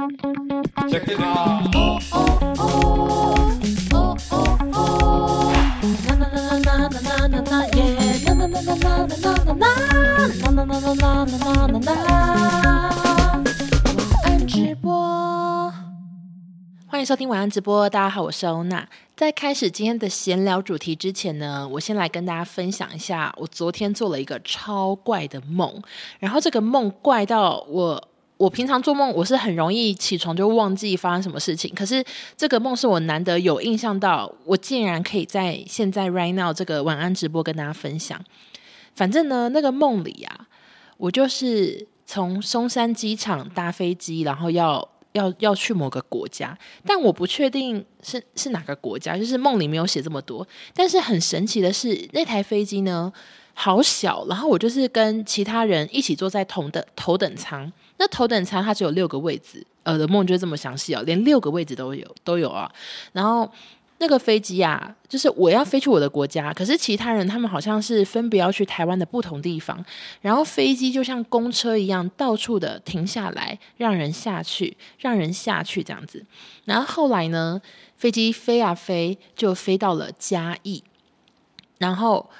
晚安直播，欢迎收听晚安直播。大家好，我是欧娜。在开始今天的闲聊主题之前呢，我先来跟大家分享一下，我昨天做了一个超怪的梦。然后这个梦怪到我。我平常做梦，我是很容易起床就忘记发生什么事情。可是这个梦是我难得有印象到，我竟然可以在现在 right now 这个晚安直播跟大家分享。反正呢，那个梦里啊，我就是从松山机场搭飞机，然后要要要去某个国家，但我不确定是是哪个国家，就是梦里没有写这么多。但是很神奇的是，那台飞机呢，好小，然后我就是跟其他人一起坐在同的头等舱。那头等舱它只有六个位置，呃，的梦就这么详细哦，连六个位置都有都有啊。然后那个飞机啊，就是我要飞去我的国家，可是其他人他们好像是分别要去台湾的不同地方。然后飞机就像公车一样，到处的停下来，让人下去，让人下去这样子。然后后来呢，飞机飞啊飞，就飞到了嘉义，然后。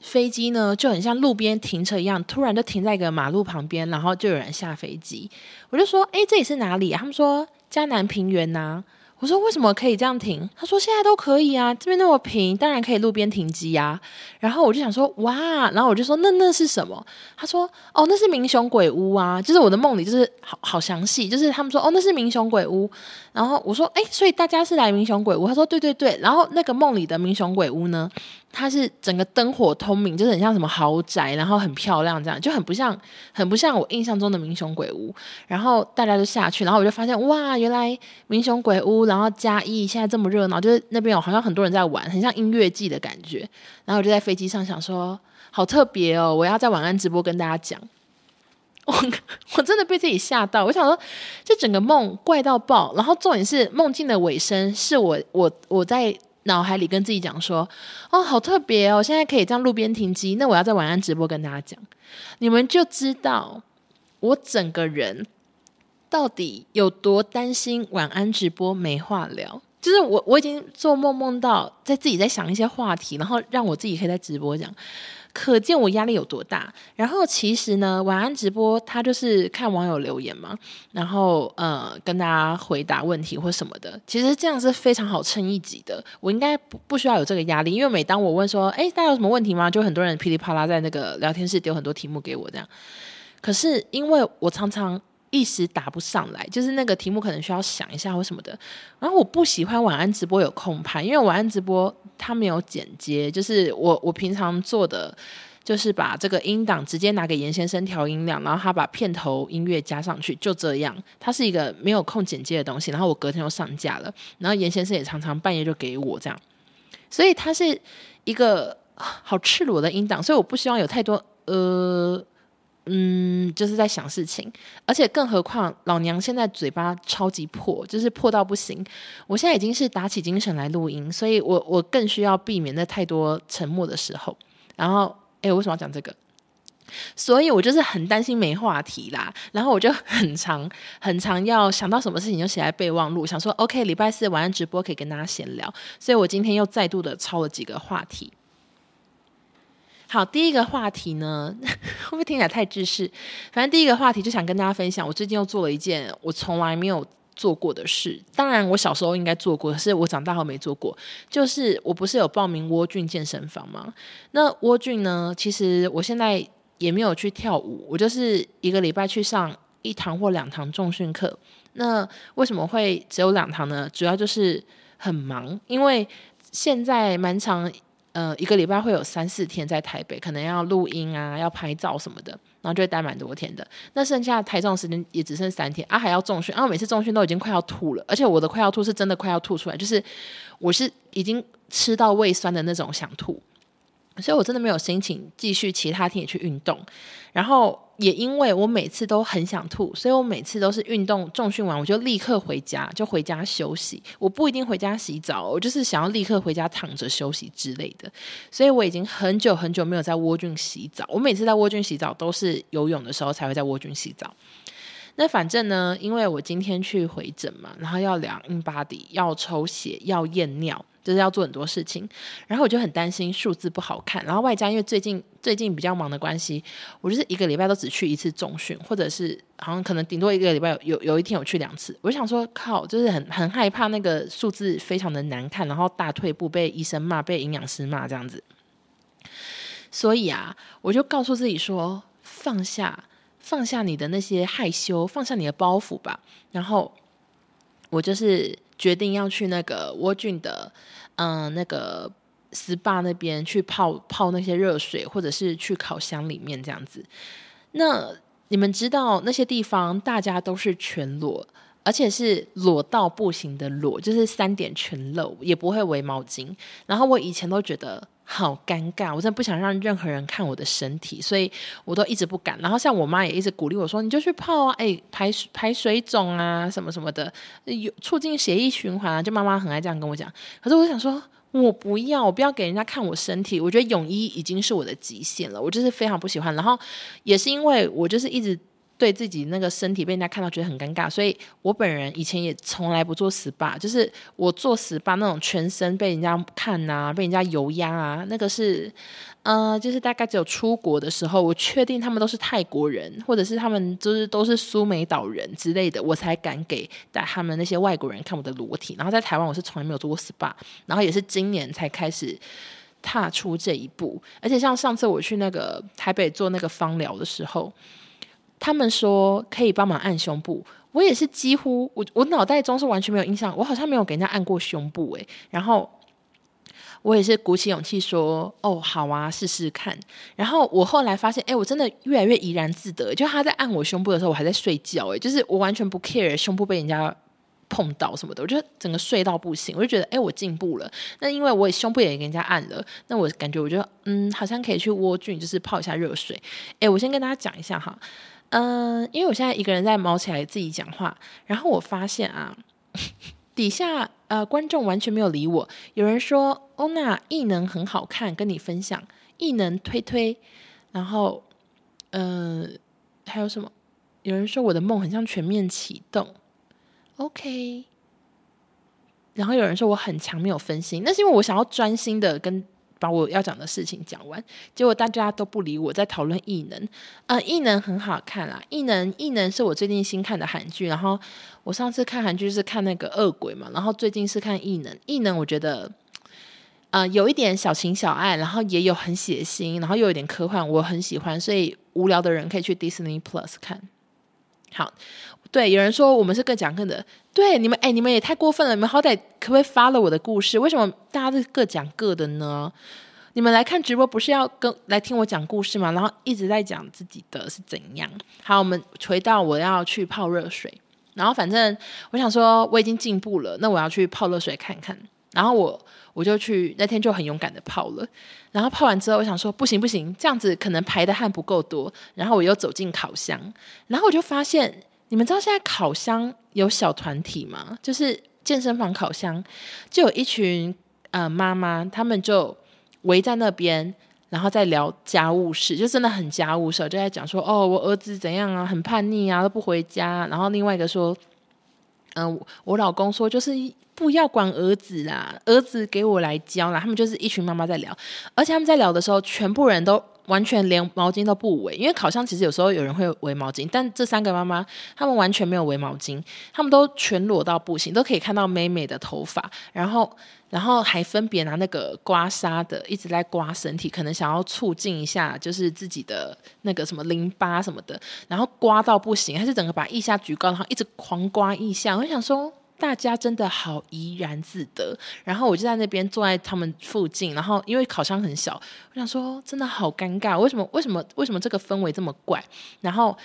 飞机呢就很像路边停车一样，突然就停在一个马路旁边，然后就有人下飞机。我就说：“诶，这里是哪里？”他们说：“江南平原呐。”我说：“为什么可以这样停？”他说：“现在都可以啊，这边那么平，当然可以路边停机啊。”然后我就想说：“哇！”然后我就说：“那那是什么？”他说：“哦，那是明雄鬼屋啊。”就是我的梦里就是好好详细，就是他们说：“哦，那是明雄鬼屋。”然后我说：“诶，所以大家是来明雄鬼屋？”他说：“对对对。”然后那个梦里的明雄鬼屋呢？它是整个灯火通明，就是很像什么豪宅，然后很漂亮，这样就很不像，很不像我印象中的民雄鬼屋。然后大家就下去，然后我就发现哇，原来民雄鬼屋，然后嘉义现在这么热闹，就是那边有好像很多人在玩，很像音乐季的感觉。然后我就在飞机上想说，好特别哦，我要在晚安直播跟大家讲。我我真的被自己吓到，我想说，这整个梦怪到爆。然后重点是梦境的尾声，是我我我在。脑海里跟自己讲说：“哦，好特别哦，现在可以这样路边停机。那我要在晚安直播跟大家讲，你们就知道我整个人到底有多担心晚安直播没话聊。就是我我已经做梦梦到在自己在想一些话题，然后让我自己可以在直播讲。”可见我压力有多大。然后其实呢，晚安直播他就是看网友留言嘛，然后呃跟大家回答问题或什么的。其实这样是非常好撑一集的。我应该不不需要有这个压力，因为每当我问说，哎，大家有什么问题吗？就很多人噼里啪啦在那个聊天室丢很多题目给我这样。可是因为我常常。一时答不上来，就是那个题目可能需要想一下或什么的。然后我不喜欢晚安直播有空拍，因为晚安直播它没有剪接，就是我我平常做的就是把这个音档直接拿给严先生调音量，然后他把片头音乐加上去，就这样。它是一个没有空剪接的东西，然后我隔天就上架了，然后严先生也常常半夜就给我这样，所以它是一个好赤裸的音档，所以我不希望有太多呃。嗯，就是在想事情，而且更何况老娘现在嘴巴超级破，就是破到不行。我现在已经是打起精神来录音，所以我我更需要避免那太多沉默的时候。然后，诶，为什么要讲这个？所以我就是很担心没话题啦。然后我就很常很常要想到什么事情就写在备忘录，想说 OK，礼拜四晚上直播可以跟大家闲聊。所以我今天又再度的抄了几个话题。好，第一个话题呢，会不会听起来太知识？反正第一个话题就想跟大家分享，我最近又做了一件我从来没有做过的事。当然，我小时候应该做过，可是我长大后没做过。就是我不是有报名窝俊健身房吗？那窝俊呢，其实我现在也没有去跳舞，我就是一个礼拜去上一堂或两堂重训课。那为什么会只有两堂呢？主要就是很忙，因为现在蛮长。呃，一个礼拜会有三四天在台北，可能要录音啊，要拍照什么的，然后就会待蛮多天的。那剩下台中时间也只剩三天啊，还要重训啊，每次重训都已经快要吐了，而且我的快要吐是真的快要吐出来，就是我是已经吃到胃酸的那种想吐，所以我真的没有心情继续其他天也去运动，然后。也因为我每次都很想吐，所以我每次都是运动重训完我就立刻回家，就回家休息。我不一定回家洗澡，我就是想要立刻回家躺着休息之类的。所以我已经很久很久没有在窝菌洗澡。我每次在窝菌洗澡都是游泳的时候才会在窝菌洗澡。那反正呢，因为我今天去回诊嘛，然后要量 i 巴 b 要抽血，要验尿。就是要做很多事情，然后我就很担心数字不好看，然后外加因为最近最近比较忙的关系，我就是一个礼拜都只去一次重训，或者是好像可能顶多一个礼拜有有有一天我去两次，我就想说靠，就是很很害怕那个数字非常的难看，然后大退步被医生骂，被营养师骂这样子，所以啊，我就告诉自己说放下放下你的那些害羞，放下你的包袱吧，然后我就是。决定要去那个窝俊的，嗯、那个 SPA 那边去泡泡那些热水，或者是去烤箱里面这样子。那你们知道那些地方，大家都是全裸，而且是裸到不行的裸，就是三点全露，也不会围毛巾。然后我以前都觉得。好尴尬，我真的不想让任何人看我的身体，所以我都一直不敢。然后像我妈也一直鼓励我说：“你就去泡啊，哎，排排水肿啊，什么什么的，有促进血液循环啊。”就妈妈很爱这样跟我讲。可是我想说，我不要，我不要给人家看我身体。我觉得泳衣已经是我的极限了，我就是非常不喜欢。然后也是因为我就是一直。对自己那个身体被人家看到觉得很尴尬，所以我本人以前也从来不做 SPA，就是我做 SPA 那种全身被人家看啊，被人家油压啊，那个是，呃，就是大概只有出国的时候，我确定他们都是泰国人，或者是他们就是都是苏梅岛人之类的，我才敢给带他们那些外国人看我的裸体。然后在台湾我是从来没有做过 SPA，然后也是今年才开始踏出这一步。而且像上次我去那个台北做那个芳疗的时候。他们说可以帮忙按胸部，我也是几乎我我脑袋中是完全没有印象，我好像没有给人家按过胸部诶。然后我也是鼓起勇气说哦好啊，试试看。然后我后来发现，哎，我真的越来越怡然自得。就他在按我胸部的时候，我还在睡觉，诶，就是我完全不 care 胸部被人家碰到什么的，我就整个睡到不行。我就觉得，哎，我进步了。那因为我也胸部也给人家按了，那我感觉我觉得嗯，好像可以去窝菌，就是泡一下热水。哎，我先跟大家讲一下哈。嗯，因为我现在一个人在毛起来自己讲话，然后我发现啊，底下呃观众完全没有理我。有人说欧娜异能很好看，跟你分享异能推推，然后嗯、还有什么？有人说我的梦很像全面启动，OK。然后有人说我很强，没有分心，那是因为我想要专心的跟。把我要讲的事情讲完，结果大家都不理我，在讨论异能。呃，异能很好看啦，异能异能是我最近新看的韩剧。然后我上次看韩剧是看那个恶鬼嘛，然后最近是看异能。异能我觉得，呃，有一点小情小爱，然后也有很血腥，然后又有点科幻，我很喜欢。所以无聊的人可以去 Disney Plus 看。好，对，有人说我们是各讲各的，对你们，哎，你们也太过分了，你们好歹可不可以发了我的故事？为什么大家都各讲各的呢？你们来看直播不是要跟来听我讲故事吗？然后一直在讲自己的是怎样。好，我们回到我要去泡热水，然后反正我想说我已经进步了，那我要去泡热水看看。然后我我就去那天就很勇敢的泡了，然后泡完之后我想说不行不行，这样子可能排的汗不够多。然后我又走进烤箱，然后我就发现，你们知道现在烤箱有小团体吗？就是健身房烤箱就有一群呃妈妈，他们就围在那边，然后在聊家务事，就真的很家务事，就在讲说哦我儿子怎样啊，很叛逆啊，都不回家。然后另外一个说，嗯、我老公说就是。不要管儿子啦，儿子给我来教啦。他们就是一群妈妈在聊，而且他们在聊的时候，全部人都完全连毛巾都不围，因为烤箱其实有时候有人会围毛巾，但这三个妈妈她们完全没有围毛巾，她们都全裸到不行，都可以看到美美的头发，然后然后还分别拿那个刮痧的一直在刮身体，可能想要促进一下就是自己的那个什么淋巴什么的，然后刮到不行，还是整个把腋下举高，然后一直狂刮腋下，我想说。大家真的好怡然自得，然后我就在那边坐在他们附近，然后因为烤箱很小，我想说真的好尴尬，为什么为什么为什么这个氛围这么怪？然后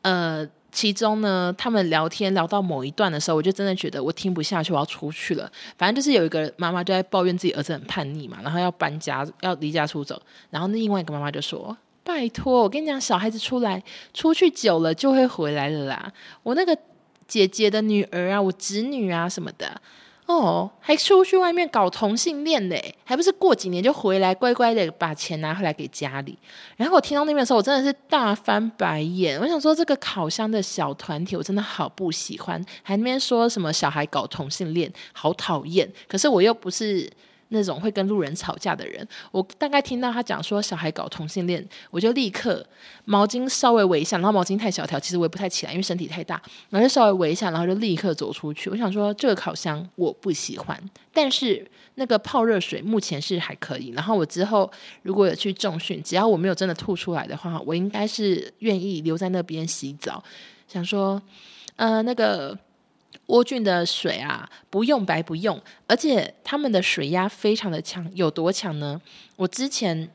呃，其中呢，他们聊天聊到某一段的时候，我就真的觉得我听不下去，我要出去了。反正就是有一个妈妈就在抱怨自己儿子很叛逆嘛，然后要搬家要离家出走，然后那另外一个妈妈就说：“拜托，我跟你讲，小孩子出来出去久了就会回来了啦。”我那个。姐姐的女儿啊，我侄女啊什么的，哦，还出去外面搞同性恋嘞，还不是过几年就回来，乖乖的把钱拿回来给家里。然后我听到那边的时候，我真的是大翻白眼。我想说，这个烤箱的小团体，我真的好不喜欢。还那边说什么小孩搞同性恋，好讨厌。可是我又不是。那种会跟路人吵架的人，我大概听到他讲说小孩搞同性恋，我就立刻毛巾稍微围一下，然后毛巾太小条，其实我也不太起来，因为身体太大，然后就稍微围一下，然后就立刻走出去。我想说这个烤箱我不喜欢，但是那个泡热水目前是还可以。然后我之后如果有去重训，只要我没有真的吐出来的话，我应该是愿意留在那边洗澡。想说，呃，那个。莴苣的水啊，不用白不用，而且他们的水压非常的强，有多强呢？我之前。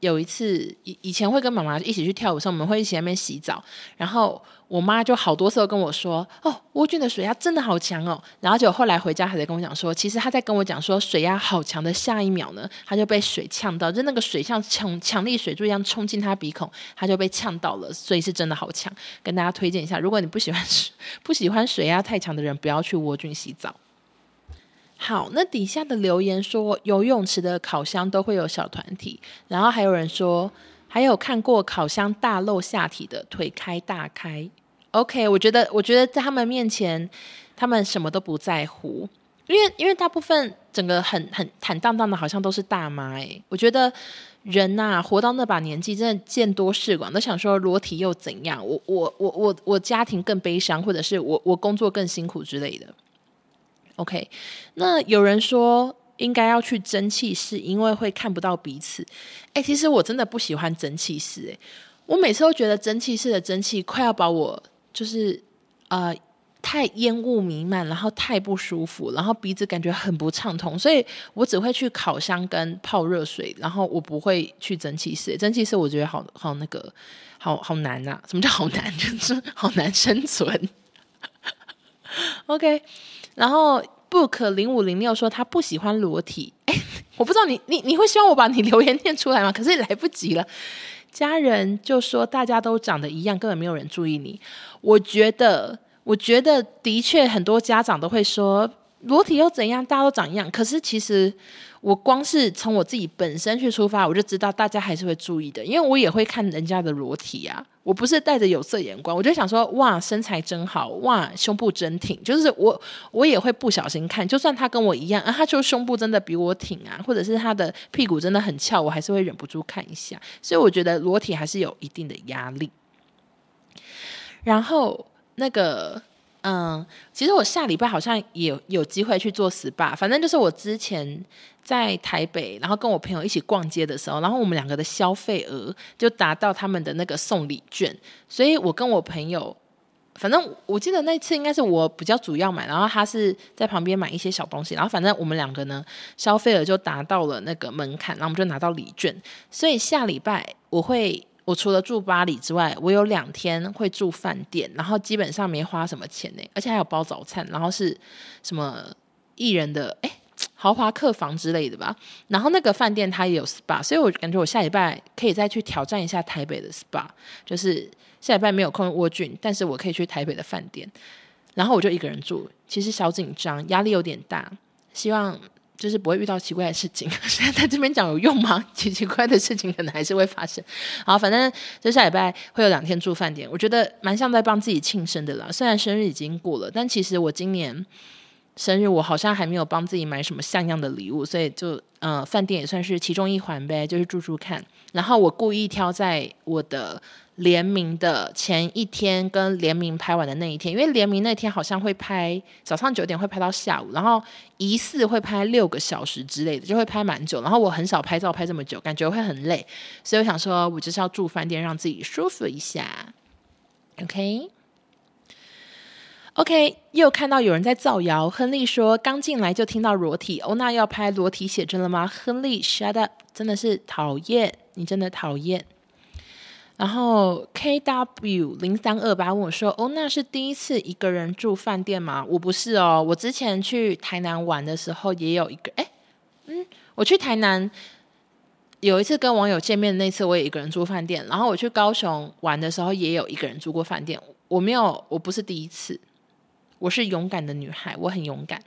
有一次，以以前会跟妈妈一起去跳舞的时候，我们会一起在那边洗澡。然后我妈就好多次都跟我说：“哦，窝菌的水压真的好强哦。”然后就后来回家还在跟我讲说，其实她在跟我讲说水压好强的下一秒呢，她就被水呛到，就那个水像强强力水柱一样冲进她鼻孔，她就被呛到了。所以是真的好强，跟大家推荐一下，如果你不喜欢水 不喜欢水压太强的人，不要去窝菌洗澡。好，那底下的留言说游泳池的烤箱都会有小团体，然后还有人说还有看过烤箱大露下体的腿开大开。OK，我觉得我觉得在他们面前，他们什么都不在乎，因为因为大部分整个很很坦荡荡的，好像都是大妈诶，我觉得人呐、活到那把年纪，真的见多识广，都想说裸体又怎样？我我我我我家庭更悲伤，或者是我我工作更辛苦之类的。OK，那有人说应该要去蒸汽室，因为会看不到彼此。哎，其实我真的不喜欢蒸汽室，哎，我每次都觉得蒸汽室的蒸汽快要把我就是呃太烟雾弥漫，然后太不舒服，然后鼻子感觉很不畅通，所以我只会去烤箱跟泡热水，然后我不会去蒸汽室。蒸汽室我觉得好好那个好好难呐，什么叫好难？就是好难生存。OK。然后 book 零五零六说他不喜欢裸体，哎，我不知道你你你会希望我把你留言念出来吗？可是来不及了。家人就说大家都长得一样，根本没有人注意你。我觉得，我觉得的确很多家长都会说裸体又怎样，大家都长一样。可是其实。我光是从我自己本身去出发，我就知道大家还是会注意的，因为我也会看人家的裸体啊。我不是带着有色眼光，我就想说，哇，身材真好，哇，胸部真挺，就是我，我也会不小心看，就算他跟我一样，啊，他就胸部真的比我挺啊，或者是他的屁股真的很翘，我还是会忍不住看一下。所以我觉得裸体还是有一定的压力。然后那个。嗯，其实我下礼拜好像也有机会去做 SPA，反正就是我之前在台北，然后跟我朋友一起逛街的时候，然后我们两个的消费额就达到他们的那个送礼券，所以我跟我朋友，反正我记得那次应该是我比较主要买，然后他是在旁边买一些小东西，然后反正我们两个呢消费额就达到了那个门槛，然后我们就拿到礼券，所以下礼拜我会。我除了住巴黎之外，我有两天会住饭店，然后基本上没花什么钱呢，而且还有包早餐，然后是什么艺人的诶豪华客房之类的吧。然后那个饭店它也有 SPA，所以我感觉我下礼拜可以再去挑战一下台北的 SPA，就是下礼拜没有空窝菌，但是我可以去台北的饭店，然后我就一个人住，其实小紧张，压力有点大，希望。就是不会遇到奇怪的事情，现在在这边讲有用吗？奇奇怪的事情可能还是会发生。好，反正就下礼拜会有两天住饭店，我觉得蛮像在帮自己庆生的啦。虽然生日已经过了，但其实我今年生日我好像还没有帮自己买什么像样的礼物，所以就呃饭店也算是其中一环呗，就是住住看。然后我故意挑在我的。联名的前一天跟联名拍完的那一天，因为联名那天好像会拍早上九点会拍到下午，然后疑似会拍六个小时之类的，就会拍蛮久。然后我很少拍照拍这么久，感觉会很累，所以我想说，我就是要住饭店，让自己舒服一下。OK，OK，、又看到有人在造谣，亨利说刚进来就听到裸体，欧娜要拍裸体写真了吗？亨利，shut up，真的是讨厌，你真的讨厌。然后 K W 零三二八问我说：“哦，那是第一次一个人住饭店吗？”我不是哦，我之前去台南玩的时候也有一个。哎，嗯，我去台南有一次跟网友见面，那次我也一个人住饭店。然后我去高雄玩的时候也有一个人住过饭店。我没有，我不是第一次，我是勇敢的女孩，我很勇敢。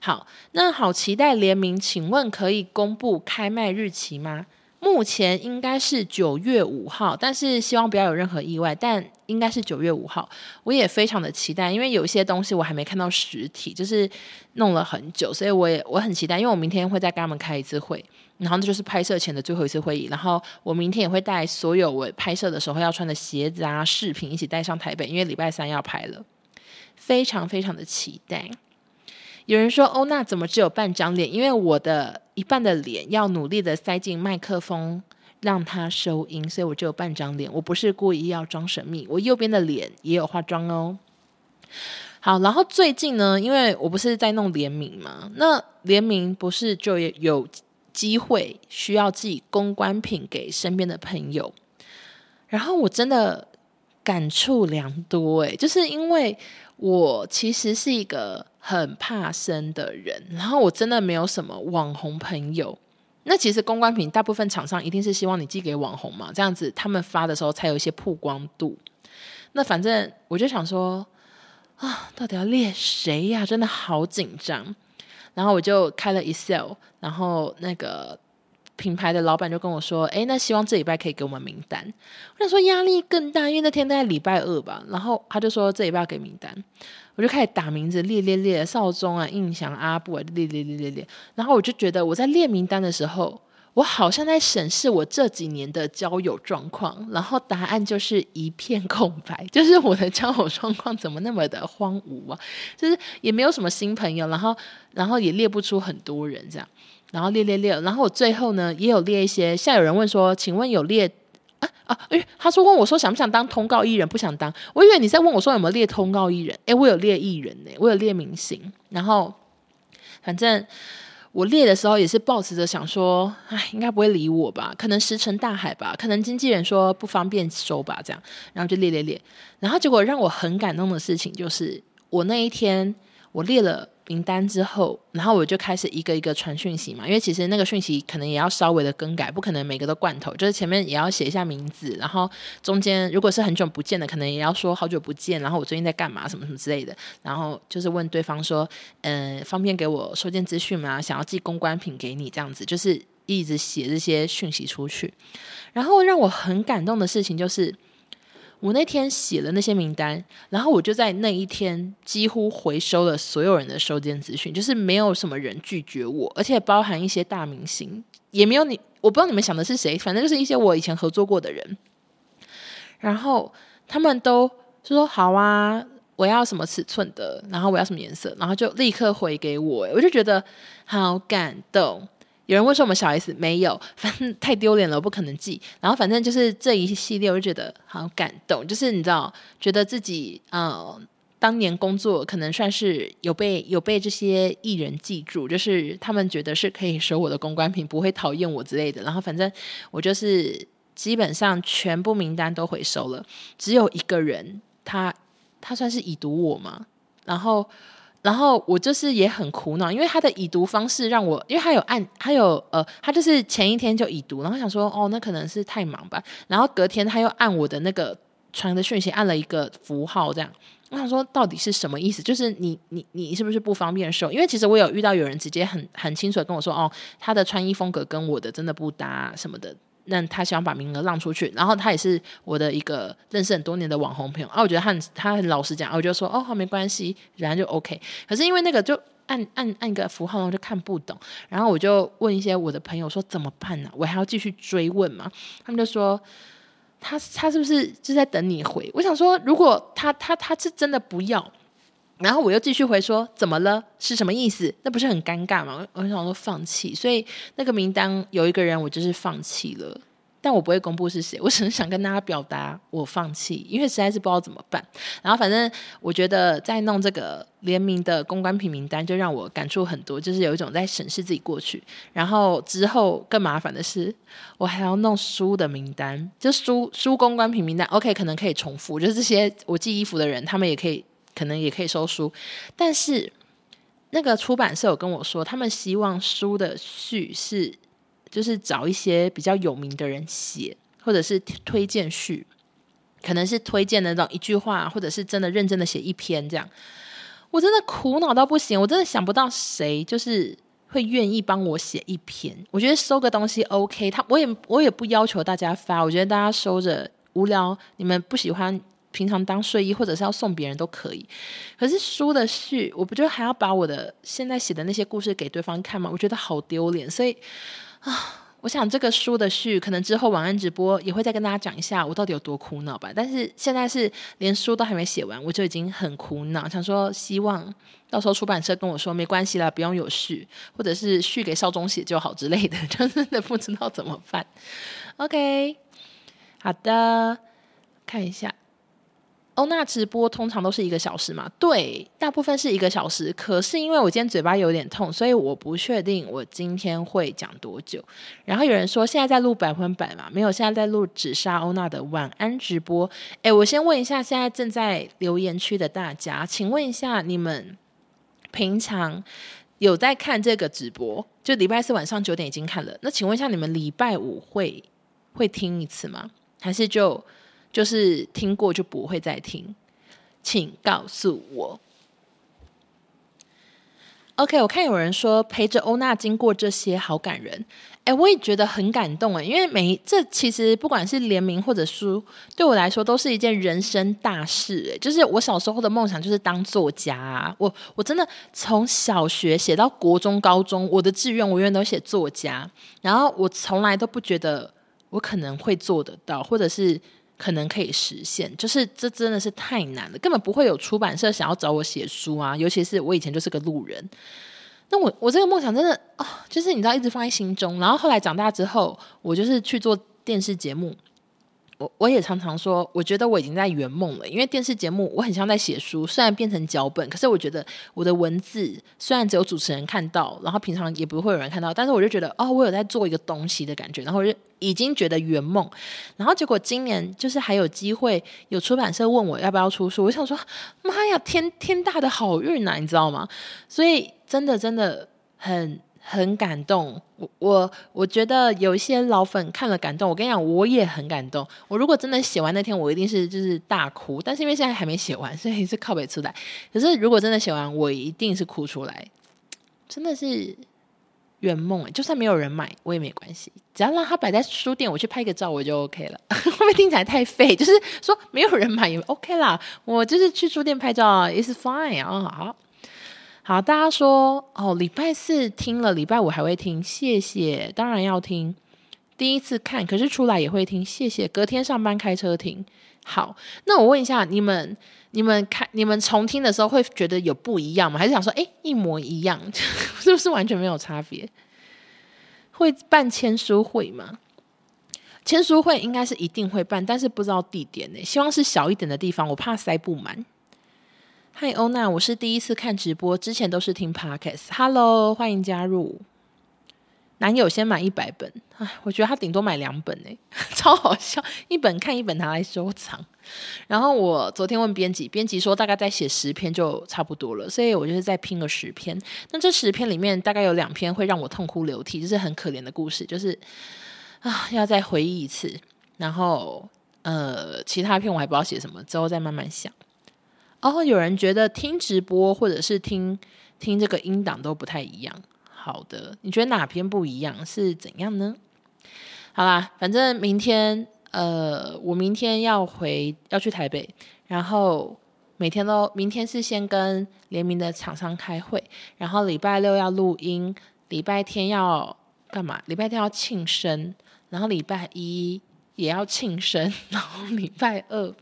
好，那好期待联名，请问可以公布开卖日期吗？目前应该是九月五号，但是希望不要有任何意外。但应该是九月五号，我也非常的期待，因为有一些东西我还没看到实体，就是弄了很久，所以我也我很期待。因为我明天会再跟他们开一次会，然后这就是拍摄前的最后一次会议。然后我明天也会带所有我拍摄的时候要穿的鞋子啊、饰品一起带上台北，因为礼拜三要拍了，非常非常的期待。有人说：“欧娜怎么只有半张脸？因为我的一半的脸要努力的塞进麦克风，让它收音，所以我只有半张脸。我不是故意要装神秘，我右边的脸也有化妆哦。好，然后最近呢，因为我不是在弄联名嘛，那联名不是就有机会需要寄公关品给身边的朋友，然后我真的感触良多诶，就是因为我其实是一个。”很怕生的人，然后我真的没有什么网红朋友。那其实公关品大部分厂商一定是希望你寄给网红嘛，这样子他们发的时候才有一些曝光度。那反正我就想说啊，到底要列谁呀？真的好紧张。然后我就开了 Excel，然后那个品牌的老板就跟我说：“诶，那希望这礼拜可以给我们名单。”我想说压力更大，因为那天大概礼拜二吧。然后他就说这礼拜要给名单。我就开始打名字，列列列，少宗啊，印象阿布啊，列列列列列。然后我就觉得我在列名单的时候，我好像在审视我这几年的交友状况。然后答案就是一片空白，就是我的交友状况怎么那么的荒芜啊？就是也没有什么新朋友，然后然后也列不出很多人这样。然后列列列，然后我最后呢也有列一些。现在有人问说，请问有列？啊啊，哎，他说问我说想不想当通告艺人？不想当。我以为你在问我说有没有列通告艺人？哎，我有列艺人呢，我有列明星。然后反正我列的时候也是抱持着想说，哎，应该不会理我吧？可能石沉大海吧？可能经纪人说不方便收吧？这样，然后就列列列。然后结果让我很感动的事情就是，我那一天我列了。名单之后，然后我就开始一个一个传讯息嘛，因为其实那个讯息可能也要稍微的更改，不可能每个都罐头，就是前面也要写一下名字，然后中间如果是很久不见的，可能也要说好久不见，然后我最近在干嘛，什么什么之类的，然后就是问对方说，嗯、呃，方便给我收件资讯吗？想要寄公关品给你，这样子就是一直写这些讯息出去，然后让我很感动的事情就是。我那天写了那些名单，然后我就在那一天几乎回收了所有人的收件资讯，就是没有什么人拒绝我，而且包含一些大明星，也没有你，我不知道你们想的是谁，反正就是一些我以前合作过的人，然后他们都说好啊，我要什么尺寸的，然后我要什么颜色，然后就立刻回给我，我就觉得好感动。有人问说我们小 S 没有，反正太丢脸了，我不可能记。然后反正就是这一系列，我就觉得好感动。就是你知道，觉得自己呃当年工作可能算是有被有被这些艺人记住，就是他们觉得是可以收我的公关品，不会讨厌我之类的。然后反正我就是基本上全部名单都回收了，只有一个人他他算是已读我嘛，然后。然后我就是也很苦恼，因为他的已读方式让我，因为他有按，他有呃，他就是前一天就已读，然后想说哦，那可能是太忙吧。然后隔天他又按我的那个传的讯息按了一个符号，这样，我想说到底是什么意思？就是你你你是不是不方便收？因为其实我有遇到有人直接很很清楚的跟我说，哦，他的穿衣风格跟我的真的不搭什么的。那他想把名额让出去，然后他也是我的一个认识很多年的网红朋友啊，我觉得他很他很老实讲，我就说哦好没关系，然后就 OK。可是因为那个就按按按个符号，然后就看不懂，然后我就问一些我的朋友说怎么办呢、啊？我还要继续追问嘛？他们就说他他是不是就在等你回？我想说如果他他他是真的不要。然后我又继续回说，怎么了？是什么意思？那不是很尴尬吗？我想说放弃，所以那个名单有一个人我就是放弃了，但我不会公布是谁。我只是想跟大家表达我放弃，因为实在是不知道怎么办。然后反正我觉得在弄这个联名的公关品名单，就让我感触很多，就是有一种在审视自己过去。然后之后更麻烦的是，我还要弄书的名单，就书书公关品名单。OK，可能可以重复，就是这些我寄衣服的人，他们也可以。可能也可以收书，但是那个出版社有跟我说，他们希望书的序是就是找一些比较有名的人写，或者是推荐序，可能是推荐的那种一句话，或者是真的认真的写一篇这样。我真的苦恼到不行，我真的想不到谁就是会愿意帮我写一篇。我觉得收个东西 OK，他我也我也不要求大家发，我觉得大家收着无聊，你们不喜欢。平常当睡衣或者是要送别人都可以，可是书的序，我不就还要把我的现在写的那些故事给对方看吗？我觉得好丢脸，所以啊，我想这个书的序可能之后晚安直播也会再跟大家讲一下我到底有多苦恼吧。但是现在是连书都还没写完，我就已经很苦恼，想说希望到时候出版社跟我说没关系啦，不用有序，或者是序给少中写就好之类的，就真的不知道怎么办。OK，好的，看一下。欧娜直播通常都是一个小时嘛？对，大部分是一个小时。可是因为我今天嘴巴有点痛，所以我不确定我今天会讲多久。然后有人说现在在录百分百嘛？没有，现在在录只杀欧娜的晚安直播。诶，我先问一下，现在正在留言区的大家，请问一下，你们平常有在看这个直播？就礼拜四晚上九点已经看了。那请问一下，你们礼拜五会会听一次吗？还是就？就是听过就不会再听，请告诉我。OK，我看有人说陪着欧娜经过这些好感人，哎，我也觉得很感动哎，因为每这其实不管是联名或者书，对我来说都是一件人生大事哎。就是我小时候的梦想就是当作家，我我真的从小学写到国中、高中，我的志愿我永远都写作家，然后我从来都不觉得我可能会做得到，或者是。可能可以实现，就是这真的是太难了，根本不会有出版社想要找我写书啊！尤其是我以前就是个路人，那我我这个梦想真的啊、就是你知道一直放在心中，然后后来长大之后，我就是去做电视节目。我也常常说，我觉得我已经在圆梦了，因为电视节目我很像在写书，虽然变成脚本，可是我觉得我的文字虽然只有主持人看到，然后平常也不会有人看到，但是我就觉得哦，我有在做一个东西的感觉，然后我就已经觉得圆梦。然后结果今年就是还有机会有出版社问我要不要出书，我想说妈呀，天天大的好运啊，你知道吗？所以真的真的很。很感动，我我我觉得有一些老粉看了感动。我跟你讲，我也很感动。我如果真的写完那天，我一定是就是大哭。但是因为现在还没写完，所以是靠北出来。可是如果真的写完，我一定是哭出来。真的是圆梦，就算没有人买，我也没关系。只要让他摆在书店，我去拍个照，我就 OK 了。会不会听起来太废？就是说没有人买也 OK 啦。我就是去书店拍照，is fine 啊，好。好，大家说哦，礼拜四听了，礼拜五还会听，谢谢，当然要听。第一次看，可是出来也会听，谢谢。隔天上班开车听。好，那我问一下你们，你们看你们重听的时候会觉得有不一样吗？还是想说，诶，一模一样，是不是完全没有差别？会办签书会吗？签书会应该是一定会办，但是不知道地点呢。希望是小一点的地方，我怕塞不满。嗨，欧娜，我是第一次看直播，之前都是听 Podcast。Hello，欢迎加入。男友先买一百本，哎，我觉得他顶多买两本呢，超好笑，一本看一本拿来收藏。然后我昨天问编辑，编辑说大概再写十篇就差不多了，所以我就是再拼个十篇。那这十篇里面大概有两篇会让我痛哭流涕，就是很可怜的故事，就是啊要再回忆一次。然后呃，其他篇我还不知道写什么，之后再慢慢想。然后有人觉得听直播或者是听听这个音档都不太一样。好的，你觉得哪篇不一样？是怎样呢？好啦，反正明天呃，我明天要回要去台北，然后每天都明天是先跟联名的厂商开会，然后礼拜六要录音，礼拜天要干嘛？礼拜天要庆生，然后礼拜一也要庆生，然后礼拜二。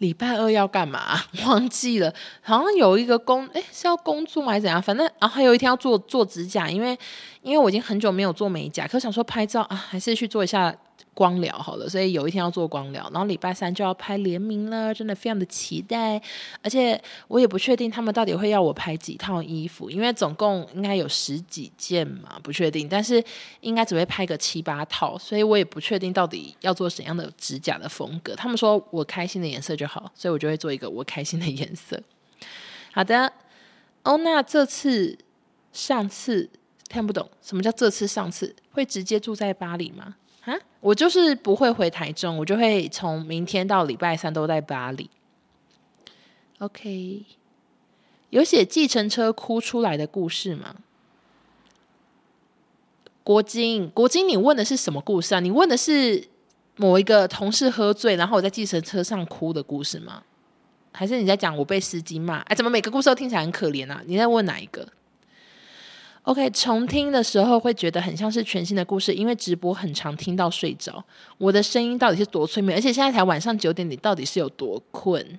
礼拜二要干嘛？忘记了，好像有一个工，哎，是要工作吗还是怎样？反正，啊还有一天要做做指甲，因为因为我已经很久没有做美甲，可是想说拍照啊，还是去做一下。光疗好了，所以有一天要做光疗，然后礼拜三就要拍联名了，真的非常的期待。而且我也不确定他们到底会要我拍几套衣服，因为总共应该有十几件嘛，不确定。但是应该只会拍个七八套，所以我也不确定到底要做怎样的指甲的风格。他们说我开心的颜色就好，所以我就会做一个我开心的颜色。好的，哦，那这次、上次看不懂什么叫这次、上次，会直接住在巴黎吗？啊，我就是不会回台中，我就会从明天到礼拜三都在巴黎。OK，有写计程车哭出来的故事吗？国金，国金，你问的是什么故事啊？你问的是某一个同事喝醉，然后我在计程车上哭的故事吗？还是你在讲我被司机骂？哎，怎么每个故事都听起来很可怜啊？你在问哪一个？OK，重听的时候会觉得很像是全新的故事，因为直播很常听到睡着。我的声音到底是多催眠？而且现在才晚上九点，你到底是有多困？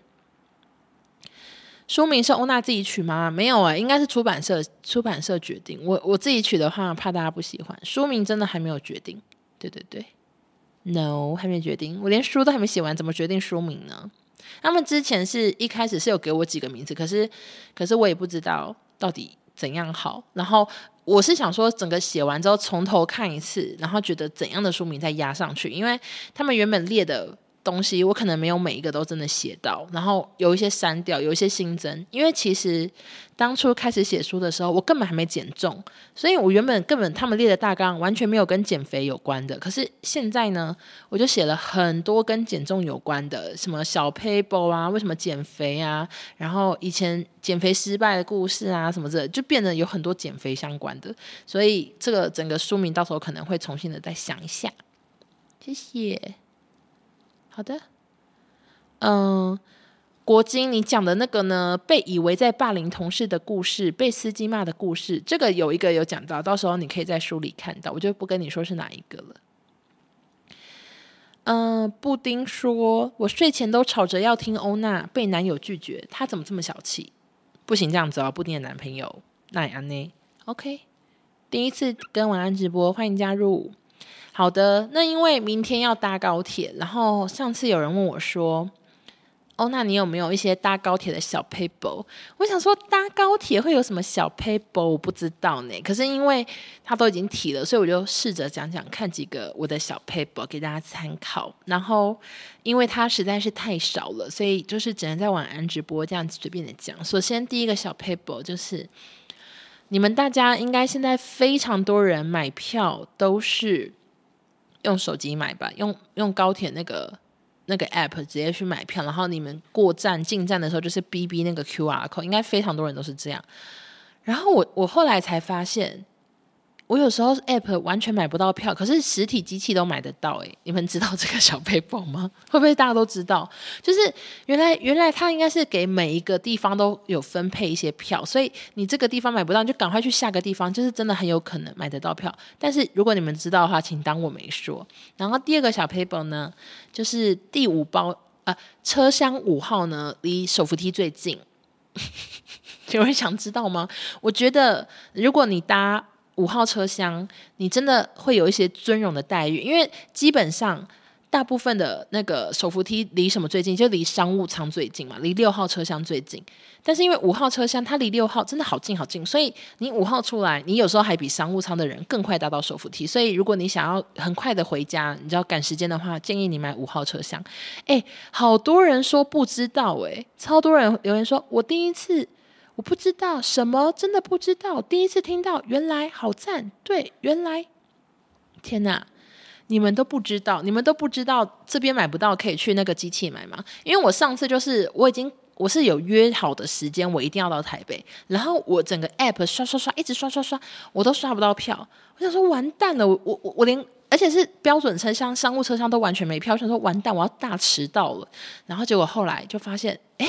书名是欧娜自己取吗？没有啊、应该是出版社出版社决定。我我自己取的话，怕大家不喜欢。书名真的还没有决定。对对对，No，还没决定。我连书都还没写完，怎么决定书名呢？他们之前是一开始是有给我几个名字，可是可是我也不知道到底怎样好。然后我是想说，整个写完之后从头看一次，然后觉得怎样的书名再压上去，因为他们原本列的。东西我可能没有每一个都真的写到，然后有一些删掉，有一些新增。因为其实当初开始写书的时候，我根本还没减重，所以我原本根本他们列的大纲完全没有跟减肥有关的。可是现在呢，我就写了很多跟减重有关的，什么小 paper 啊，为什么减肥啊，然后以前减肥失败的故事啊，什么的，就变得有很多减肥相关的。所以这个整个书名到时候可能会重新的再想一下。谢谢。好的，嗯，国金，你讲的那个呢？被以为在霸凌同事的故事，被司机骂的故事，这个有一个有讲到，到时候你可以在书里看到，我就不跟你说是哪一个了。嗯，布丁说，我睡前都吵着要听欧娜，被男友拒绝，他怎么这么小气？不行这样子哦，布丁的男朋友，那安呢？OK，第一次跟晚安直播，欢迎加入。好的，那因为明天要搭高铁，然后上次有人问我说：“哦，那你有没有一些搭高铁的小 paper？”？” 我想说搭高铁会有什么小 paper？，我不知道呢。可是因为他都已经提了，所以我就试着讲讲看几个我的小 paper 给大家参考。然后因为它实在是太少了，所以就是只能在晚安直播这样子随便的讲。首先第一个小 paper 就是，你们大家应该现在非常多人买票都是。用手机买吧，用用高铁那个那个 app 直接去买票，然后你们过站进站的时候就是 BB 那个 QR code，应该非常多人都是这样。然后我我后来才发现。我有时候 app 完全买不到票，可是实体机器都买得到。诶，你们知道这个小 paper 吗？会不会大家都知道？就是原来原来它应该是给每一个地方都有分配一些票，所以你这个地方买不到，就赶快去下个地方，就是真的很有可能买得到票。但是如果你们知道的话，请当我没说。然后第二个小 paper 呢，就是第五包呃车厢五号呢，离手扶梯最近。有人想知道吗？我觉得如果你搭。五号车厢，你真的会有一些尊荣的待遇，因为基本上大部分的那个手扶梯离什么最近，就离商务舱最近嘛，离六号车厢最近。但是因为五号车厢它离六号真的好近好近，所以你五号出来，你有时候还比商务舱的人更快达到手扶梯。所以如果你想要很快的回家，你知道赶时间的话，建议你买五号车厢。诶，好多人说不知道，诶，超多人留言说，我第一次。我不知道什么，真的不知道。第一次听到，原来好赞。对，原来，天哪，你们都不知道，你们都不知道这边买不到，可以去那个机器买吗？因为我上次就是我已经我是有约好的时间，我一定要到台北，然后我整个 app 刷刷刷，一直刷刷刷，我都刷不到票。我想说完蛋了，我我我连而且是标准车厢、商务车厢都完全没票，想说完蛋，我要大迟到了。然后结果后来就发现，哎。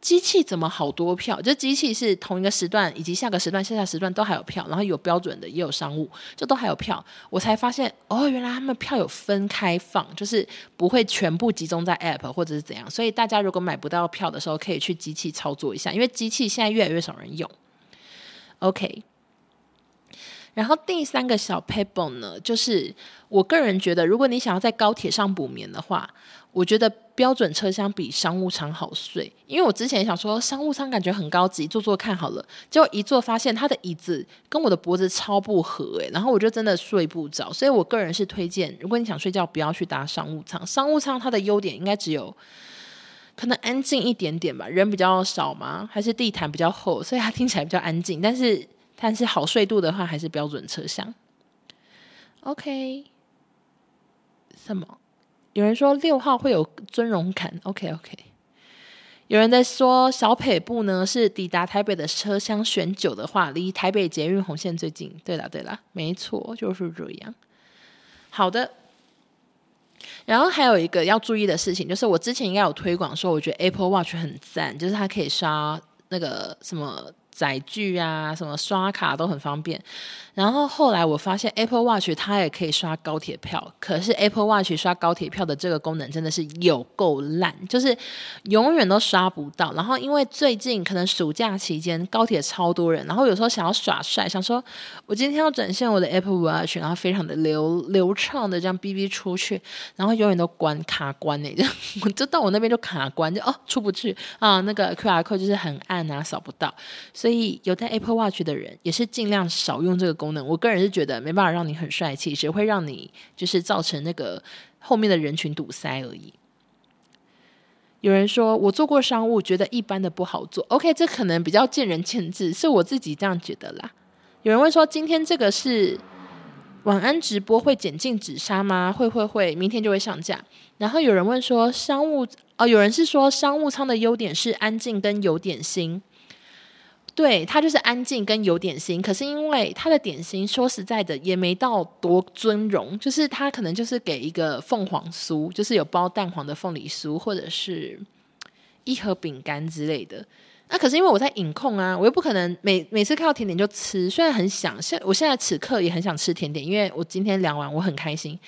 机器怎么好多票？就机器是同一个时段以及下个时段、下下时段都还有票，然后有标准的也有商务，就都还有票。我才发现哦，原来他们票有分开放，就是不会全部集中在 App 或者是怎样。所以大家如果买不到票的时候，可以去机器操作一下，因为机器现在越来越少人用。OK。然后第三个小 pable 呢，就是我个人觉得，如果你想要在高铁上补眠的话，我觉得标准车厢比商务舱好睡。因为我之前想说商务舱感觉很高级，坐坐看好了，结果一坐发现它的椅子跟我的脖子超不合诶，然后我就真的睡不着。所以我个人是推荐，如果你想睡觉，不要去搭商务舱。商务舱它的优点应该只有可能安静一点点吧，人比较少吗？还是地毯比较厚，所以它听起来比较安静，但是。但是好睡度的话，还是标准车厢。OK，什么？有人说六号会有尊荣感。OK，OK。有人在说小北部呢，是抵达台北的车厢选九的话，离台北捷运红线最近。对了对了，没错，就是这样。好的。然后还有一个要注意的事情，就是我之前应该有推广说，我觉得 Apple Watch 很赞，就是它可以刷那个什么。载具啊，什么刷卡都很方便。然后后来我发现 Apple Watch 它也可以刷高铁票，可是 Apple Watch 刷高铁票的这个功能真的是有够烂，就是永远都刷不到。然后因为最近可能暑假期间高铁超多人，然后有时候想要耍帅，想说我今天要展现我的 Apple Watch，然后非常的流流畅的这样哔哔出去，然后永远都关卡关那种，我就到我那边就卡关，就哦出不去啊，那个 QR code 就是很暗啊，扫不到。所以以有戴 Apple Watch 的人也是尽量少用这个功能。我个人是觉得没办法让你很帅气，只会让你就是造成那个后面的人群堵塞而已。有人说我做过商务，觉得一般的不好做。OK，这可能比较见仁见智，是我自己这样觉得啦。有人问说今天这个是晚安直播会剪进纸杀吗？会会会，明天就会上架。然后有人问说商务哦，有人是说商务舱的优点是安静跟有点心。对，它就是安静跟有点心，可是因为它的点心说实在的也没到多尊荣，就是他可能就是给一个凤凰酥，就是有包蛋黄的凤梨酥，或者是一盒饼干之类的。那、可是因为我在饮控啊，我又不可能每每次看到甜点就吃，虽然很想，现我现在此刻也很想吃甜点，因为我今天量完我很开心。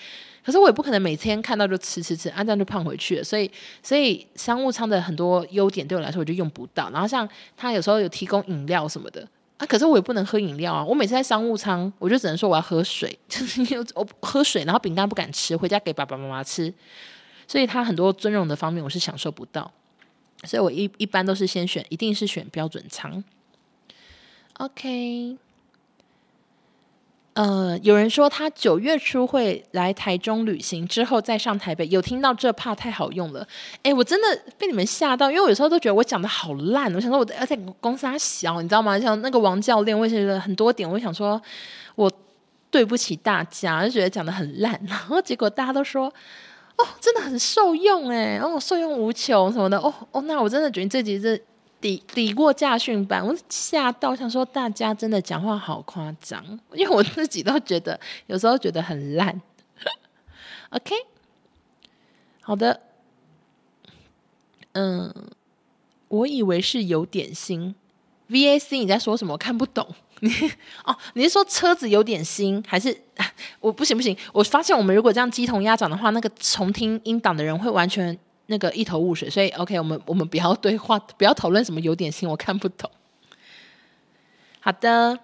可是我也不可能每天看到就吃吃吃，啊这样就胖回去了。所以，所以商务舱的很多优点对我来说我就用不到。然后像他有时候有提供饮料什么的啊，可是我也不能喝饮料啊。我每次在商务舱，我就只能说我要喝水，就是我喝水，然后饼干不敢吃，回家给爸爸妈妈吃。所以他很多尊荣的方面我是享受不到。所以我一一般都是先选，一定是选标准舱。OK。呃，有人说他九月初会来台中旅行，之后再上台北。有听到这怕太好用了，哎，我真的被你们吓到，因为我有时候都觉得我讲的好烂。我想说我而且公司还小，你知道吗？像那个王教练，我觉得很多点，我想说我对不起大家，就觉得讲的很烂。然后结果大家都说，哦，真的很受用哎，哦，受用无穷什么的。哦哦，那我真的觉得这集是。抵抵过驾训班，我吓到想说，大家真的讲话好夸张，因为我自己都觉得有时候觉得很烂。OK，好的，嗯，我以为是有点心，VAC 你在说什么？我看不懂。你 哦，你是说车子有点心，还是我不行不行？我发现我们如果这样鸡同鸭讲的话，那个重听音档的人会完全。那个一头雾水，所以 OK，我们我们不要对话，不要讨论什么有点心，我看不懂。好的，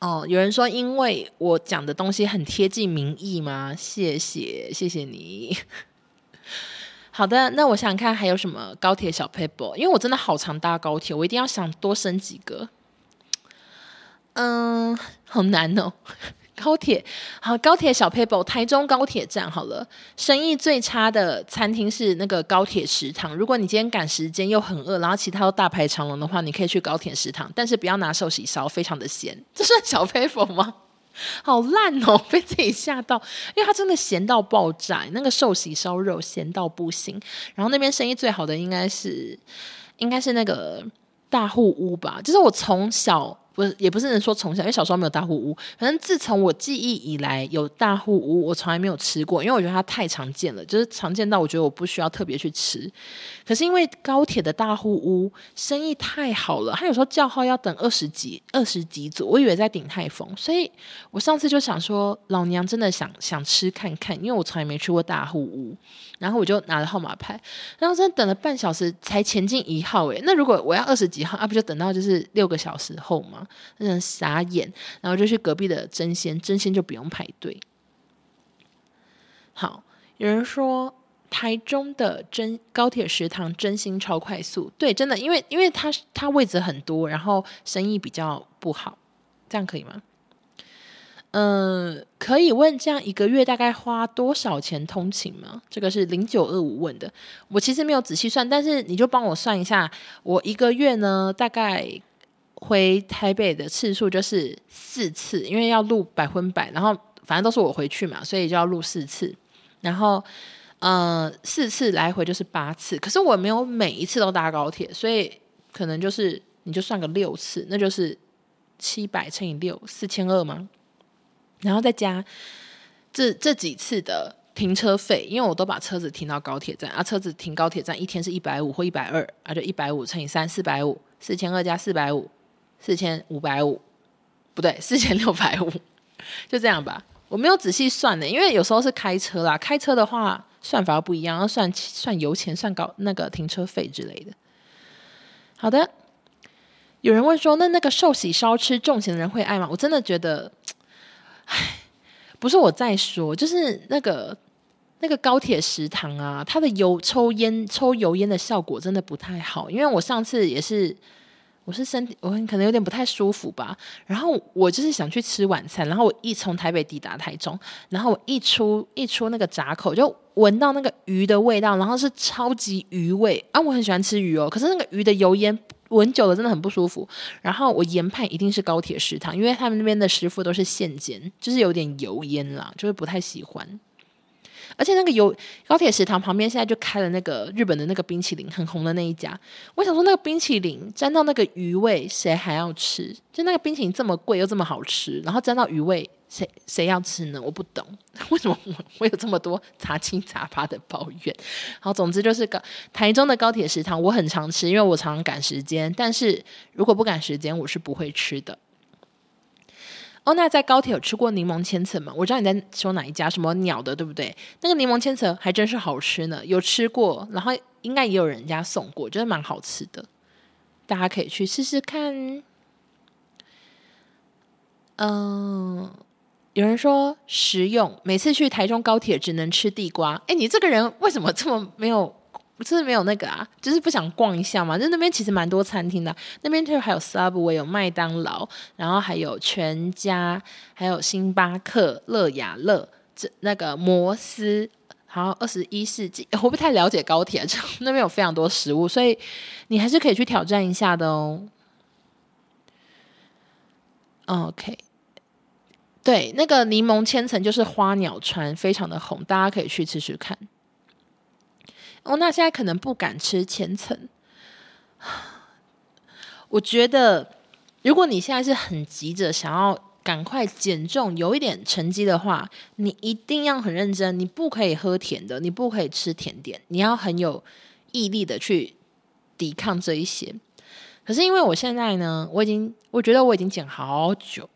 哦，有人说因为我讲的东西很贴近民意吗？谢谢，谢谢你。好的，那我想看还有什么高铁小 paper，，因为我真的好常搭高铁，我一定要想多生几个。嗯，好难哦。高铁好，高铁小撇步，台中高铁站好了。生意最差的餐厅是那个高铁食堂。如果你今天赶时间又很饿，然后其他都大排长龙的话，你可以去高铁食堂，但是不要拿寿喜烧，非常的咸。这算小撇步吗？好烂哦，被自己吓到，因为它真的咸到爆炸，那个寿喜烧肉咸到不行。然后那边生意最好的应该是，应该是那个大户屋吧，就是我从小。不是，也不是能说从小，因为小时候没有大户屋。反正自从我记忆以来有大户屋，我从来没有吃过，因为我觉得它太常见了，就是常见到我觉得我不需要特别去吃。可是因为高铁的大户屋生意太好了，他有时候叫号要等二十几、二十几组，我以为在鼎泰丰，所以我上次就想说，老娘真的想想吃看看，因为我从来没去过大户屋。然后我就拿了号码牌，然后真的等了半小时才前进一号诶，那如果我要二十几号啊，不就等到就是六个小时后吗？嗯傻眼。然后就去隔壁的争鲜，争鲜就不用排队。好，有人说台中的真高铁食堂真心超快速，对，真的，因为因为它它位置很多，然后生意比较不好，这样可以吗？嗯，可以问这样一个月大概花多少钱通勤吗？这个是零九二五问的。我其实没有仔细算，但是你就帮我算一下，我一个月呢大概回台北的次数就是四次，因为要录百分百，然后反正都是我回去嘛，所以就要录四次。然后呃，四次来回就是八次，可是我没有每一次都搭高铁，所以可能就是你就算个六次，那就是七百乘以六，四千二吗？然后再加这这几次的停车费，因为我都把车子停到高铁站，啊，车子停高铁站一天是一百五或一百二，啊，就一百五乘以三，四百五，四千二加四百五，四千五百五，不对，四千六百五，就这样吧。我没有仔细算的，因为有时候是开车啦，开车的话。算法不一样，要算算油钱、算高那个停车费之类的。好的，有人问说，那那个寿喜烧吃重咸的人会爱吗？我真的觉得，唉，不是我在说，就是那个那个高铁食堂啊，它的油抽烟抽油烟的效果真的不太好，因为我上次也是。我是身体，我可能有点不太舒服吧。然后我就是想去吃晚餐，然后我一从台北抵达台中，然后我一出一出那个闸口，就闻到那个鱼的味道，然后是超级鱼味啊！我很喜欢吃鱼哦，可是那个鱼的油烟闻久了真的很不舒服。然后我研判一定是高铁食堂，因为他们那边的师傅都是现煎，就是有点油烟啦，就是不太喜欢。而且那个有高铁食堂旁边现在就开了那个日本的那个冰淇淋，很红的那一家。我想说，那个冰淇淋沾到那个鱼味，谁还要吃？就那个冰淇淋这么贵又这么好吃，然后沾到鱼味，谁谁要吃呢？我不懂 为什么我我有这么多杂七杂八的抱怨。好，总之就是高台中的高铁食堂，我很常吃，因为我常常赶时间。但是如果不赶时间，我是不会吃的。哦，那在高铁有吃过柠檬千层吗？我知道你在说哪一家，什么鸟的，对不对？那个柠檬千层还真是好吃呢，有吃过，然后应该也有人家送过，觉得蛮好吃的，大家可以去试试看。嗯，有人说实用，每次去台中高铁只能吃地瓜。哎，你这个人为什么这么没有？我真的没有那个啊，就是不想逛一下嘛。就那边其实蛮多餐厅的，那边就还有 Subway，有麦当劳，然后还有全家，还有星巴克、乐雅乐，这那个摩斯，还有二十一世纪。我不太了解高铁，就 那边有非常多食物，所以你还是可以去挑战一下的哦。OK，对，那个柠檬千层就是花鸟川，非常的红，大家可以去吃吃看。哦，那现在可能不敢吃千层。我觉得，如果你现在是很急着想要赶快减重、有一点成绩的话，你一定要很认真，你不可以喝甜的，你不可以吃甜点，你要很有毅力的去抵抗这一些。可是因为我现在呢，我已经，我觉得我已经减好久。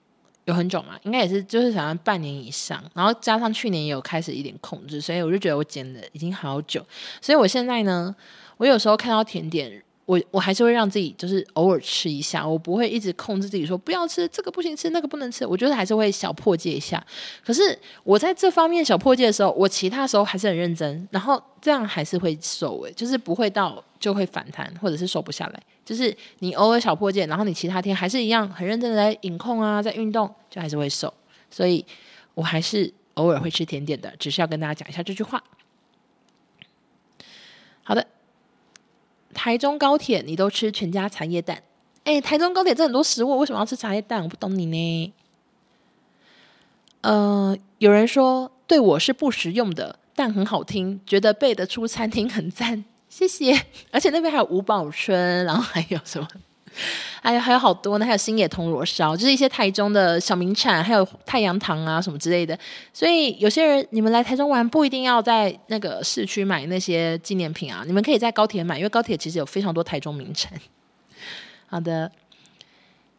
有很久嘛，应该也是，就是想要半年以上，然后加上去年也有开始一点控制，所以我就觉得我减了已经好久。所以我现在呢，我有时候看到甜点，我我还是会让自己就是偶尔吃一下，我不会一直控制自己说不要吃这个不行吃那个不能吃，我觉得还是会小破戒一下。可是我在这方面小破戒的时候，我其他时候还是很认真，然后这样还是会瘦诶，就是不会到就会反弹或者是瘦不下来。就是你偶尔小破戒，然后你其他天还是一样很认真的在饮控啊，在运动，就还是会瘦。所以我还是偶尔会吃甜点的，只是要跟大家讲一下这句话。好的，台中高铁你都吃全家茶叶蛋？哎，台中高铁这很多食物，为什么要吃茶叶蛋？我不懂你呢。呃，有人说对我是不实用的，但很好听，觉得背得出餐厅很赞。谢谢，而且那边还有吴宝春，然后还有什么？还有还有好多呢，还有新野铜锣烧，就是一些台中的小名产，还有太阳堂啊什么之类的。所以有些人你们来台中玩，不一定要在那个市区买那些纪念品啊，你们可以在高铁买，因为高铁其实有非常多台中名产。好的，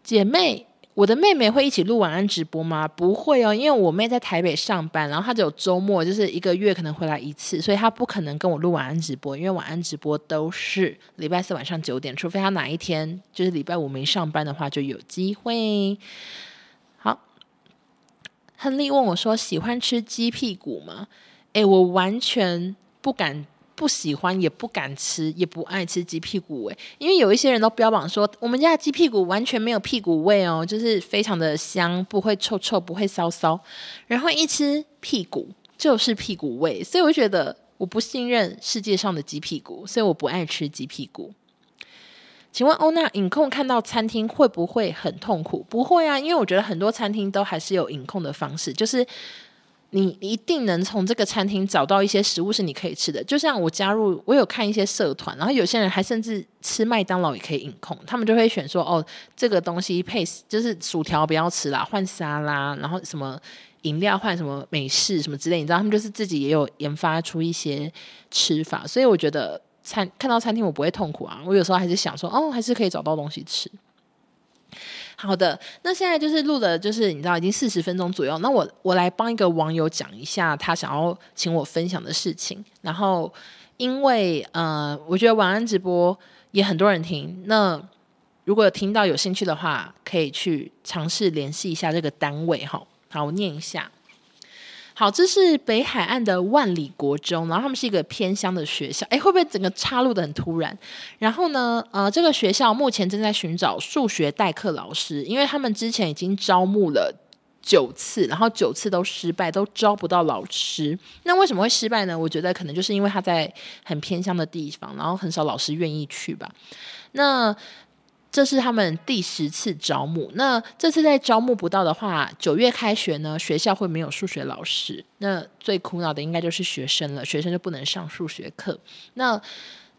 姐妹。我的妹妹会一起录晚安直播吗？不会哦，因为我妹在台北上班，然后她只有周末，就是一个月可能回来一次，所以她不可能跟我录晚安直播，因为晚安直播都是礼拜四晚上九点，除非她哪一天就是礼拜五没上班的话，就有机会。好，亨利问我说：“喜欢吃鸡屁股吗？”诶，我完全不敢。不喜欢也不敢吃，也不爱吃鸡屁股味，因为有一些人都标榜说我们家的鸡屁股完全没有屁股味哦，就是非常的香，不会臭臭，不会骚骚。然后一吃屁股就是屁股味，所以我觉得我不信任世界上的鸡屁股，所以我不爱吃鸡屁股。请问欧娜，影控看到餐厅会不会很痛苦？不会啊，因为我觉得很多餐厅都还是有影控的方式，就是。你一定能从这个餐厅找到一些食物是你可以吃的。就像我加入，我有看一些社团，然后有些人还甚至吃麦当劳也可以饮控，他们就会选说哦，这个东西配就是薯条不要吃啦，换沙拉，然后什么饮料换什么美式什么之类，你知道他们就是自己也有研发出一些吃法，所以我觉得餐看到餐厅我不会痛苦啊，我有时候还是想说哦，还是可以找到东西吃。好的，那现在就是录的，就是你知道已经四十分钟左右。那我我来帮一个网友讲一下他想要请我分享的事情。然后因为呃，我觉得晚安直播也很多人听。那如果有听到有兴趣的话，可以去尝试联系一下这个单位哈。好，我念一下。好，这是北海岸的万里国中，然后他们是一个偏乡的学校。哎，会不会整个插入的很突然？然后呢，呃，这个学校目前正在寻找数学代课老师，因为他们之前已经招募了九次，然后九次都失败，都招不到老师。那为什么会失败呢？我觉得可能就是因为他在很偏乡的地方，然后很少老师愿意去吧。那这是他们第十次招募。那这次在招募不到的话，九月开学呢，学校会没有数学老师。那最苦恼的应该就是学生了，学生就不能上数学课。那，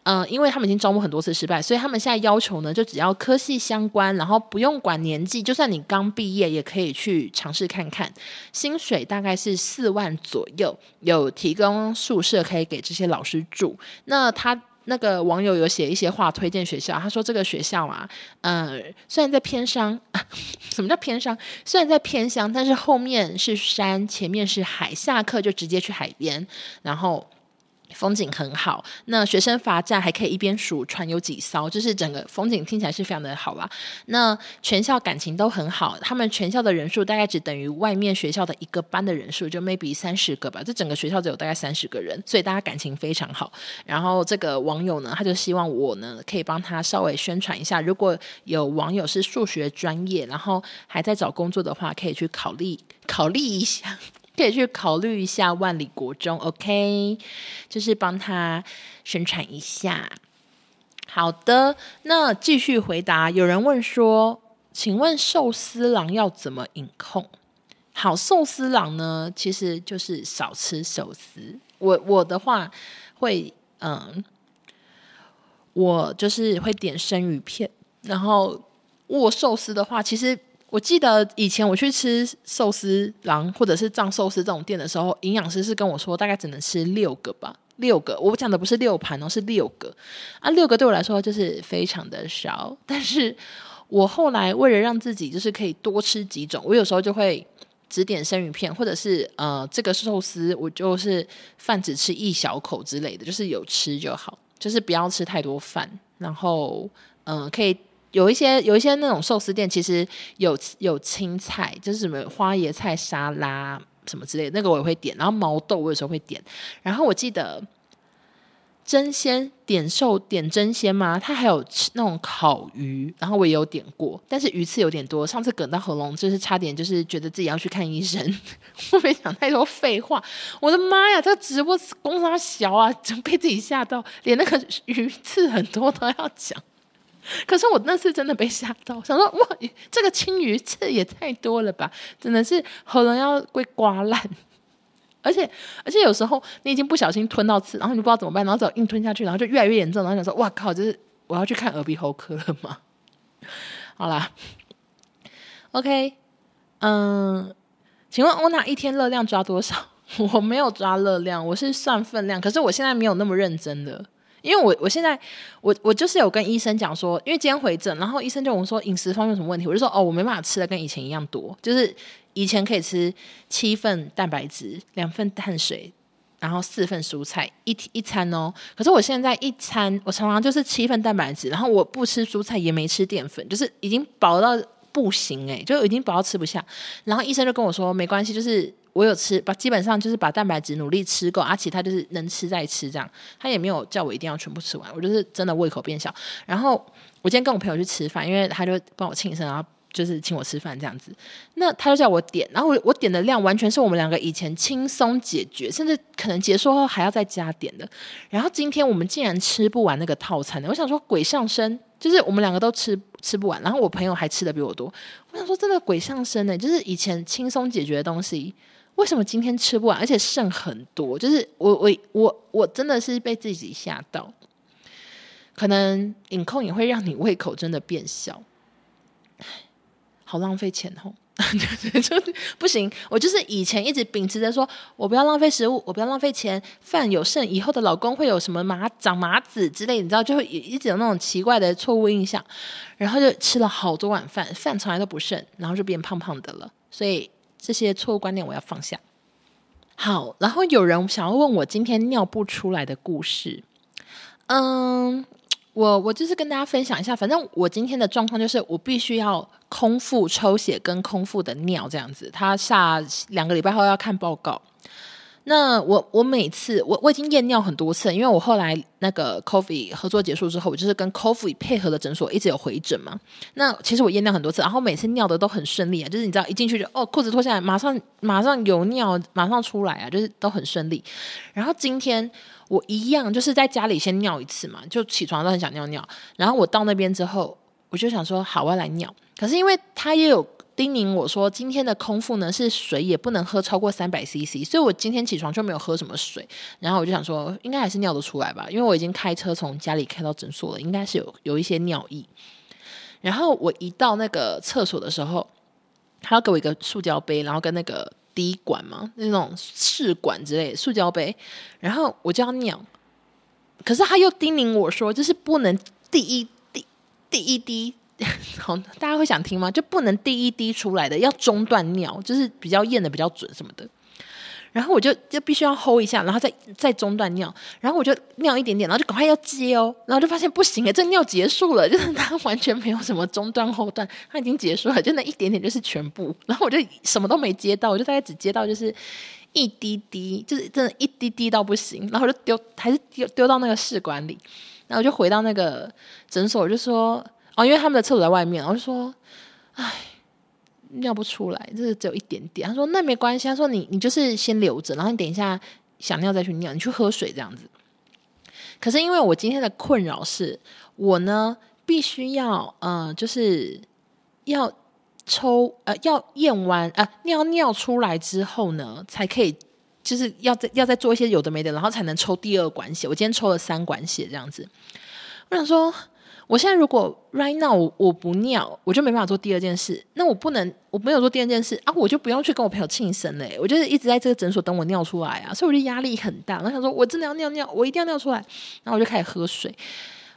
嗯、因为他们已经招募很多次失败，所以他们现在要求呢，就只要科系相关，然后不用管年纪，就算你刚毕业也可以去尝试看看。薪水大概是四万左右，有提供宿舍可以给这些老师住。那他。那个网友有写一些话推荐学校，他说这个学校啊，呃，虽然在偏乡，什么叫偏乡？虽然在偏乡，但是后面是山，前面是海，下课就直接去海边，然后。风景很好，那学生罚站还可以一边数船有几艘，就是整个风景听起来是非常的好啦。那全校感情都很好，他们全校的人数大概只等于外面学校的一个班的人数，就 maybe 三十个吧。这整个学校只有大概三十个人，所以大家感情非常好。然后这个网友呢，他就希望我呢可以帮他稍微宣传一下，如果有网友是数学专业，然后还在找工作的话，可以去考虑考虑一下。可以去考虑一下万里国中，OK，就是帮他宣传一下。好的，那继续回答。有人问说：“请问寿司郎要怎么饮控？”好，寿司郎呢，其实就是少吃寿司。我我的话会，嗯，我就是会点生鱼片，然后握寿司的话，其实。我记得以前我去吃寿司郎或者是藏寿司这种店的时候，营养师是跟我说大概只能吃六个吧，六个。我讲的不是六盘哦，是六个啊，六个对我来说就是非常的少。但是我后来为了让自己就是可以多吃几种，我有时候就会只点生鱼片，或者是呃这个寿司我就是饭只吃一小口之类的，就是有吃就好，就是不要吃太多饭，然后嗯、可以。有一些有一些那种寿司店，其实有有青菜，就是什么花椰菜沙拉什么之类的，那个我也会点。然后毛豆我有时候会点。然后我记得争鲜点寿点争鲜嘛，它还有吃那种烤鱼，然后我也有点过，但是鱼刺有点多，上次哽到喉咙，就是差点就是觉得自己要去看医生。我没讲太多废话，我的妈呀，这个直播公差小啊，真被自己吓到，连那个鱼刺很多都要讲。可是我那次真的被吓到，想说哇，这个青鱼刺也太多了吧，真的是喉咙要被刮烂。而且而且有时候你已经不小心吞到刺，然后你不知道怎么办，然后只好硬吞下去，然后就越来越严重，然后想说哇靠，就是我要去看耳鼻喉科了吗？好啦，OK，嗯，请问欧娜一天热量抓多少？我没有抓热量，我是算分量，可是我现在没有那么认真的。因为我我现在我我就是有跟医生讲说，因为今天回诊，然后医生就问我说饮食方面有什么问题，我就说哦，我没办法吃的跟以前一样多，就是以前可以吃七份蛋白质，两份碳水，然后四份蔬菜一一餐哦，可是我现在一餐我常常就是七份蛋白质，然后我不吃蔬菜也没吃淀粉，就是已经饱到不行诶，就已经饱到吃不下，然后医生就跟我说没关系，就是。我有吃，把基本上就是把蛋白质努力吃够，而且他就是能吃再吃这样。他也没有叫我一定要全部吃完，我就是真的胃口变小。然后我今天跟我朋友去吃饭，因为他就帮我庆生，然后就是请我吃饭这样子。那他就叫我点，然后我我点的量完全是我们两个以前轻松解决，甚至可能结束后还要再加点的。然后今天我们竟然吃不完那个套餐的，我想说鬼上身，就是我们两个都吃吃不完，然后我朋友还吃的比我多。我想说真的鬼上身呢，就是以前轻松解决的东西。为什么今天吃不完，而且剩很多？就是我我我我真的是被自己吓到。可能饮控也会让你胃口真的变小，好浪费钱哦。就 不行，我就是以前一直秉持着说，我不要浪费食物，我不要浪费钱，饭有剩，以后的老公会有什么麻长麻子之类，你知道，就会一直有那种奇怪的错误印象，然后就吃了好多碗饭，饭从来都不剩，然后就变胖胖的了。所以这些错误观念我要放下。好，然后有人想要问我今天尿不出来的故事，嗯。我我就是跟大家分享一下，反正我今天的状况就是我必须要空腹抽血跟空腹的尿这样子，他下两个礼拜后要看报告。那我我每次我我已经验尿很多次，因为我后来那个 Coffee 合作结束之后，我就是跟 Coffee 配合的诊所一直有回诊嘛。那其实我验尿很多次，然后每次尿的都很顺利啊，就是你知道一进去就哦裤子脱下来，马上马上有尿，马上出来啊，就是都很顺利。然后今天我一样就是在家里先尿一次嘛，就起床都很想尿尿，然后我到那边之后，我就想说好，我要来尿，可是因为他也有。叮咛我说，今天的空腹呢是水也不能喝超过三百 CC，所以我今天起床就没有喝什么水。然后我就想说，应该还是尿得出来吧，因为我已经开车从家里开到诊所了，应该是有有一些尿意。然后我一到那个厕所的时候，他要给我一个塑胶杯，然后跟那个滴管嘛，那种试管之类的塑胶杯，然后我就要尿，可是他又叮咛我说，就是不能第一滴第一滴。好，大家会想听吗？就不能第一滴出来的，要中断尿，就是比较验的比较准什么的。然后我就就必须要 hold 一下，然后再再中断尿，然后我就尿一点点，然后就赶快要接哦，然后就发现不行诶，这尿结束了，就是它完全没有什么中断后段，它已经结束了，就那一点点就是全部。然后我就什么都没接到，我就大概只接到就是一滴滴，就是真的一滴滴到不行，然后就丢，还是丢丢到那个试管里，然后我就回到那个诊所，我就说。哦，因为他们的厕所在外面，我就说，唉，尿不出来，就是只有一点点。他说那没关系，他说你你就是先留着，然后你等一下想尿再去尿，你去喝水这样子。可是因为我今天的困扰是，我呢必须要呃，就是要抽呃要验完呃尿尿出来之后呢，才可以就是要再要再做一些有的没的，然后才能抽第二管血。我今天抽了三管血这样子，我想说。我现在如果 right now 我，我不尿，我就没办法做第二件事。那我不能，我没有做第二件事啊，我就不用去跟我朋友庆生嘞。我就是一直在这个诊所等我尿出来啊，所以我就压力很大。我想说，我真的要尿尿，我一定要尿出来。然后我就开始喝水，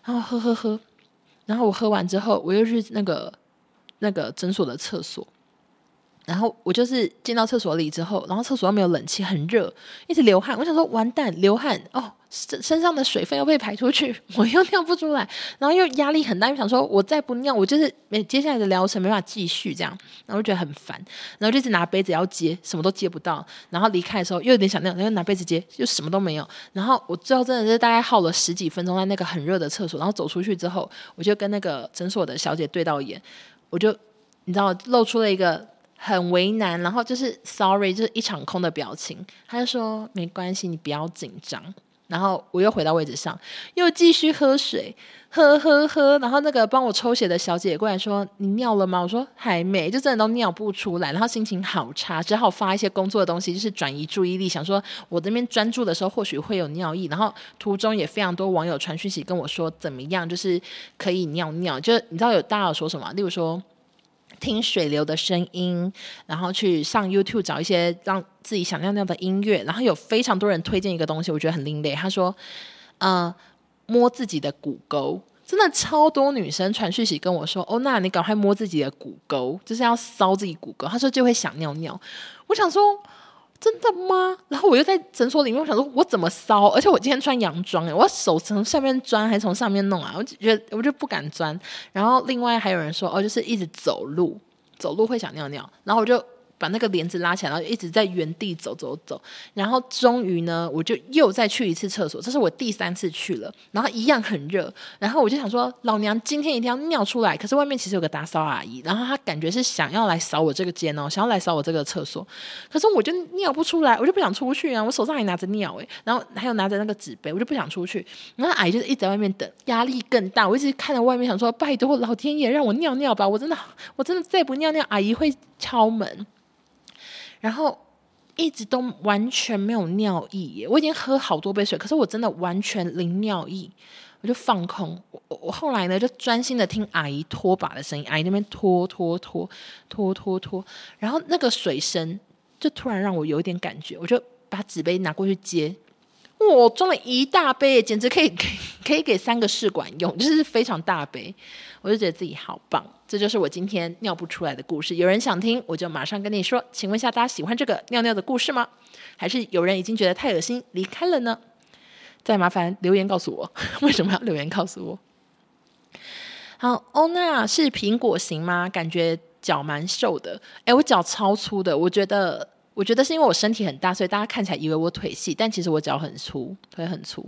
然后喝喝喝，然后我喝完之后，我又去那个那个诊所的厕所。然后我就是进到厕所里之后，然后厕所又没有冷气，很热，一直流汗。我想说完蛋，流汗哦，身身上的水分又被排出去，我又尿不出来，然后又压力很大，又想说我再不尿，我就是没接下来的疗程没办法继续这样，然后就觉得很烦，然后就一直拿杯子要接，什么都接不到，然后离开的时候又有点想尿，然后拿杯子接，就什么都没有。然后我最后真的是大概耗了十几分钟在那个很热的厕所，然后走出去之后，我就跟那个诊所的小姐对到眼，我就你知道露出了一个。很为难，然后就是 sorry，就是一场空的表情。他就说没关系，你不要紧张。然后我又回到位置上，又继续喝水，喝喝喝。然后那个帮我抽血的小姐过来说：“你尿了吗？”我说：“还没，就真的都尿不出来。”然后心情好差，只好发一些工作的东西，就是转移注意力，想说我这边专注的时候或许会有尿意。然后途中也非常多网友传讯息跟我说怎么样，就是可以尿尿。就你知道有大家有说什么？例如说。听水流的声音，然后去上 YouTube 找一些让自己想尿尿的音乐，然后有非常多人推荐一个东西，我觉得很另类。他说：“呃，摸自己的骨沟，真的超多女生传讯息跟我说，哦，那你赶快摸自己的骨沟，就是要搔自己骨沟。”他说就会想尿尿。我想说。真的吗？然后我又在诊所里面，我想说，我怎么骚？而且我今天穿洋装诶，我手从下面钻还是从上面弄啊？我就觉得我就不敢钻。然后另外还有人说，哦，就是一直走路，走路会想尿尿。然后我就。把那个帘子拉起来，然后一直在原地走走走，然后终于呢，我就又再去一次厕所，这是我第三次去了，然后一样很热，然后我就想说，老娘今天一定要尿出来。可是外面其实有个打扫阿姨，然后她感觉是想要来扫我这个间哦，想要来扫我这个厕所，可是我就尿不出来，我就不想出去啊，我手上还拿着尿诶，然后还有拿着那个纸杯，我就不想出去。然后阿姨就一直在外面等，压力更大，我一直看着外面想说，拜托老天爷让我尿尿吧，我真的我真的再不尿尿，阿姨会敲门。然后一直都完全没有尿意，我已经喝好多杯水，可是我真的完全零尿意，我就放空。我我后来呢，就专心的听阿姨拖把的声音，阿姨那边拖拖拖拖拖拖，然后那个水声就突然让我有一点感觉，我就把纸杯拿过去接。我装了一大杯，简直可以可以 可以给三个试管用，就是非常大杯，我就觉得自己好棒。这就是我今天尿不出来的故事。有人想听，我就马上跟你说。请问一下，大家喜欢这个尿尿的故事吗？还是有人已经觉得太恶心离开了呢？再麻烦留言告诉我，为什么要留言告诉我？好，欧娜是苹果型吗？感觉脚蛮瘦的。哎，我脚超粗的，我觉得。我觉得是因为我身体很大，所以大家看起来以为我腿细，但其实我脚很粗，腿很粗。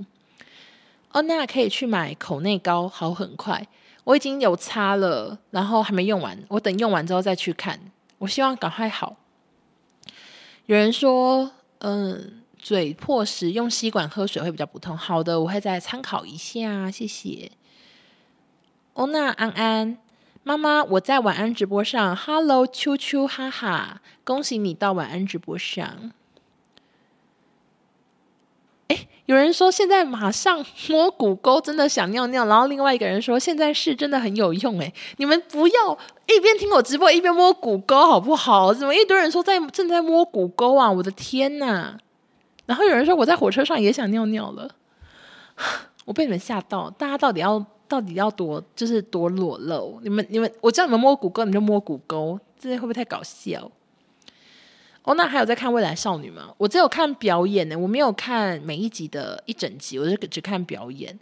哦，那可以去买口内膏，好很快。我已经有擦了，然后还没用完，我等用完之后再去看。我希望赶快好。有人说，嗯，嘴破时用吸管喝水会比较不痛。好的，我会再参考一下，谢谢。哦，那安安。妈妈，我在晚安直播上，Hello，秋秋，哈哈，恭喜你到晚安直播上。哎，有人说现在马上摸骨沟真的想尿尿，然后另外一个人说现在是真的很有用。哎，你们不要一边听我直播一边摸骨沟好不好？怎么一堆人说在正在摸骨沟啊？我的天哪！然后有人说我在火车上也想尿尿了，我被你们吓到，大家到底要？到底要多就是多裸露？你们你们，我叫你们摸骨沟，你们就摸骨沟，这会不会太搞笑？哦，那还有在看《未来少女》吗？我只有看表演呢，我没有看每一集的一整集，我就只看表演。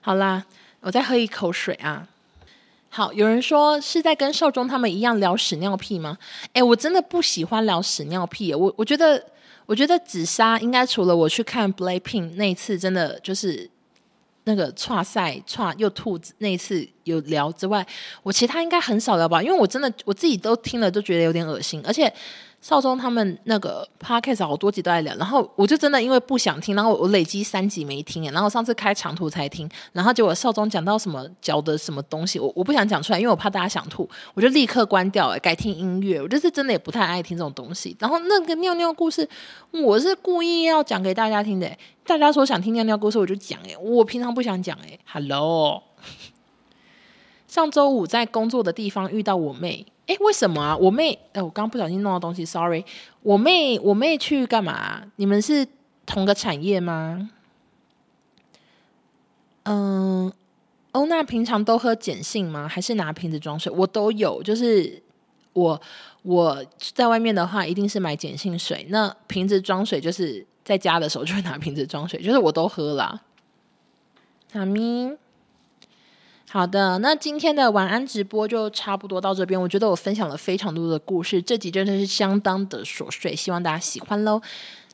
好啦，我再喝一口水啊。好，有人说是在跟少中他们一样聊屎尿屁吗？哎，我真的不喜欢聊屎尿屁，我我觉得我觉得紫砂应该除了我去看 Blackpink 那一次，真的就是。那个剉赛剉又吐那一次有聊之外，我其他应该很少聊吧，因为我真的我自己都听了都觉得有点恶心，而且。少宗他们那个 podcast 好多集都在聊，然后我就真的因为不想听，然后我累积三集没听，然后上次开长途才听，然后结果少宗讲到什么嚼的什么东西，我我不想讲出来，因为我怕大家想吐，我就立刻关掉，哎，改听音乐。我就是真的也不太爱听这种东西。然后那个尿尿故事，我是故意要讲给大家听的，大家说想听尿尿故事，我就讲，哎，我平常不想讲，哎，Hello，上周五在工作的地方遇到我妹。哎，为什么啊？我妹，哎，我刚不小心弄到东西，sorry。我妹，我妹去干嘛？你们是同个产业吗？嗯，欧娜平常都喝碱性吗？还是拿瓶子装水？我都有，就是我我在外面的话，一定是买碱性水。那瓶子装水，就是在家的时候就会拿瓶子装水，就是我都喝啦。阿咪。好的，那今天的晚安直播就差不多到这边。我觉得我分享了非常多的故事，这集真的是相当的琐碎，希望大家喜欢喽。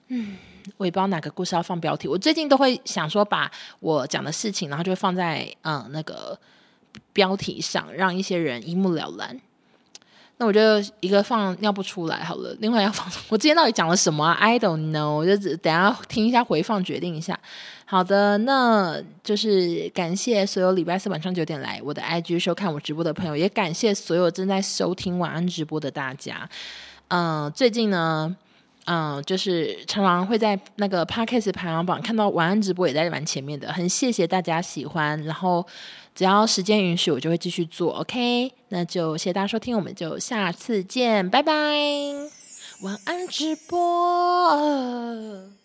嗯，我也不知道哪个故事要放标题，我最近都会想说把我讲的事情，然后就放在嗯那个标题上，让一些人一目了然。那我就一个放尿不出来好了，另外要放 我今天到底讲了什么？I don't know，我就只等下听一下回放，决定一下。好的，那就是感谢所有礼拜四晚上九点来我的 IG 收看我直播的朋友，也感谢所有正在收听晚安直播的大家。嗯、最近呢，嗯、就是常常会在那个 Podcast 排行榜看到晚安直播也在蛮前面的，很谢谢大家喜欢。然后只要时间允许，我就会继续做。OK，那就谢谢大家收听，我们就下次见，拜拜，晚安直播。